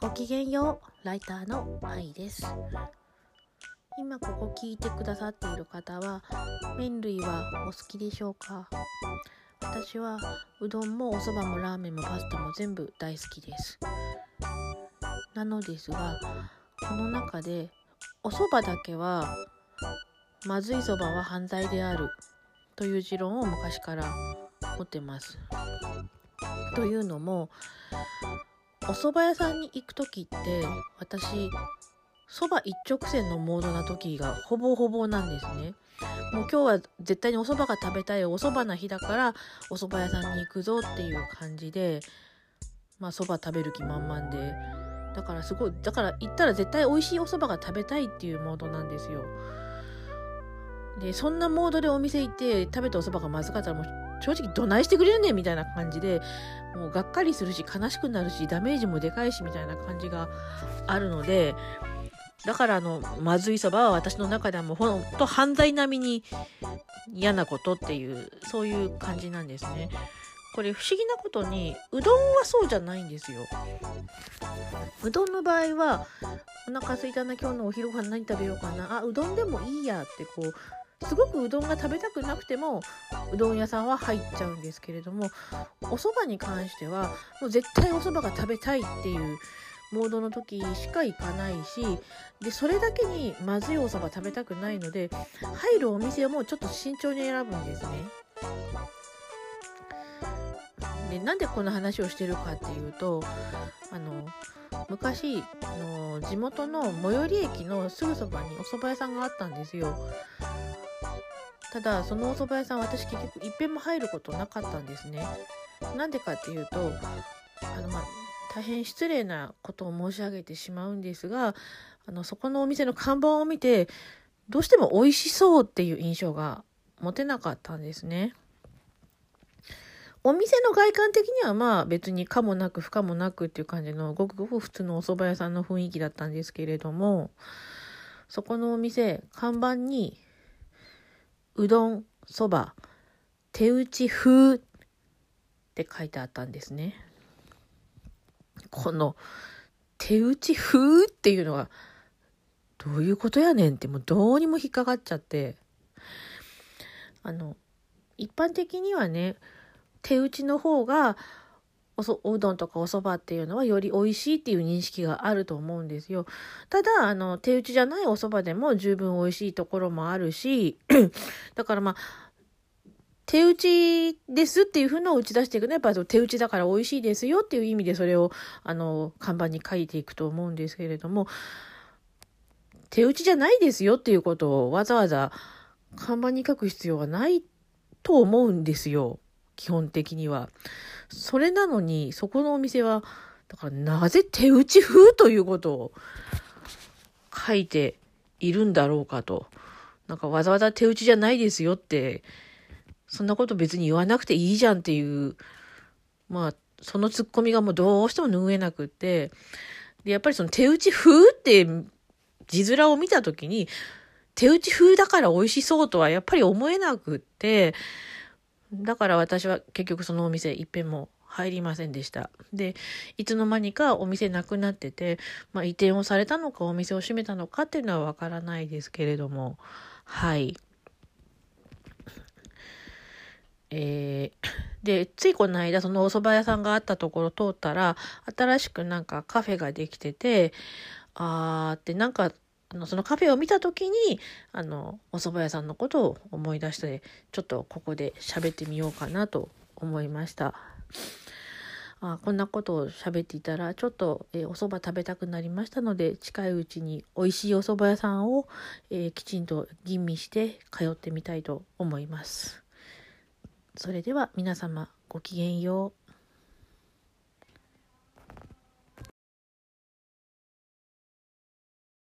ごきげんよう、ライターの愛です。今ここ聞いてくださっている方は、麺類はお好きでしょうか？私はうどんもおそばもラーメンもパスタも全部大好きです。なのですが、この中でおそばだけはまずいそばは犯罪であるという持論を昔から持ってます。というのもお蕎麦屋さんに行く時って私そば一直線のモードな時がほぼほぼなんですね。もう今日は絶対にお蕎麦が食べたいお蕎麦な日だからお蕎麦屋さんに行くぞっていう感じでまあ蕎麦食べる気満々でだからすごいだから行ったら絶対美味しいお蕎麦が食べたいっていうモードなんですよ。でそんなモードでお店行って食べたお蕎麦がまずかったらもう正直どないしてくれるねみたいな感じでもうがっかりするし悲しくなるしダメージもでかいしみたいな感じがあるのでだからあのまずいそばは私の中ではもうほんと犯罪並みに嫌なことっていうそういう感じなんですね。これ不思議なことにうどんはそうじゃないんですよ。うどんの場合はお腹すいたな今日のお昼ご飯何食べようかなあうどんでもいいやってこうすごくうどんが食べたくなくてもうどん屋さんは入っちゃうんですけれどもお蕎麦に関してはもう絶対お蕎麦が食べたいっていうモードの時しか行かないしでそれだけにまずいお蕎麦食べたくないので入るお店はもうちょっと慎重に選ぶんですね。でなんでこの話をしてるかっていうとあの昔あの地元の最寄り駅のすぐそばにお蕎麦屋さんがあったんですよ。ただそのお蕎麦屋さん私結局いっぺんも入ることなかったんですね。なんでかっていうとあのまあ大変失礼なことを申し上げてしまうんですがあのそこのお店の看板を見てどうしても美味しそうっていう印象が持てなかったんですね。お店の外観的にはまあ別に可もなく不可もなくっていう感じのごくごく普通のお蕎麦屋さんの雰囲気だったんですけれどもそこのお店看板にうどん、そば、手打ち風って書いてあったんですね。この手打ち風っていうのはどういうことやねんってもうどうにも引っかかっちゃってあの一般的にはね手打ちの方がおそおうどんとかおそばっていうのはより美味しいっていう認識があると思うんですよ。ただ、あの、手打ちじゃないおそばでも十分美味しいところもあるし、だからまあ、手打ちですっていう風のを打ち出していくのは、やっぱ手打ちだから美味しいですよっていう意味でそれを、あの、看板に書いていくと思うんですけれども、手打ちじゃないですよっていうことをわざわざ看板に書く必要はないと思うんですよ。基本的には。それなのに、そこのお店は、だからなぜ手打ち風ということを書いているんだろうかと。なんかわざわざ手打ちじゃないですよって、そんなこと別に言わなくていいじゃんっていう、まあ、そのツッコミがもうどうしても拭えなくって、で、やっぱりその手打ち風って字面を見たときに、手打ち風だから美味しそうとはやっぱり思えなくって、だから私は結局そのお店いっぺんも入りませんでした。で、いつの間にかお店なくなってて、まあ移転をされたのかお店を閉めたのかっていうのはわからないですけれども、はい。えー、で、ついこの間そのお蕎麦屋さんがあったところ通ったら、新しくなんかカフェができてて、あーってなんかのそのカフェを見た時にあのお蕎麦屋さんのことを思い出してちょっとここで喋ってみようかなと思いました。あこんなことを喋っていたらちょっと、えーお蕎麦食べたくなりましたので近いうちに美味しいお蕎麦屋さんを、えーきちんと吟味して通ってみたいと思います。それでは皆様ごきげんよう。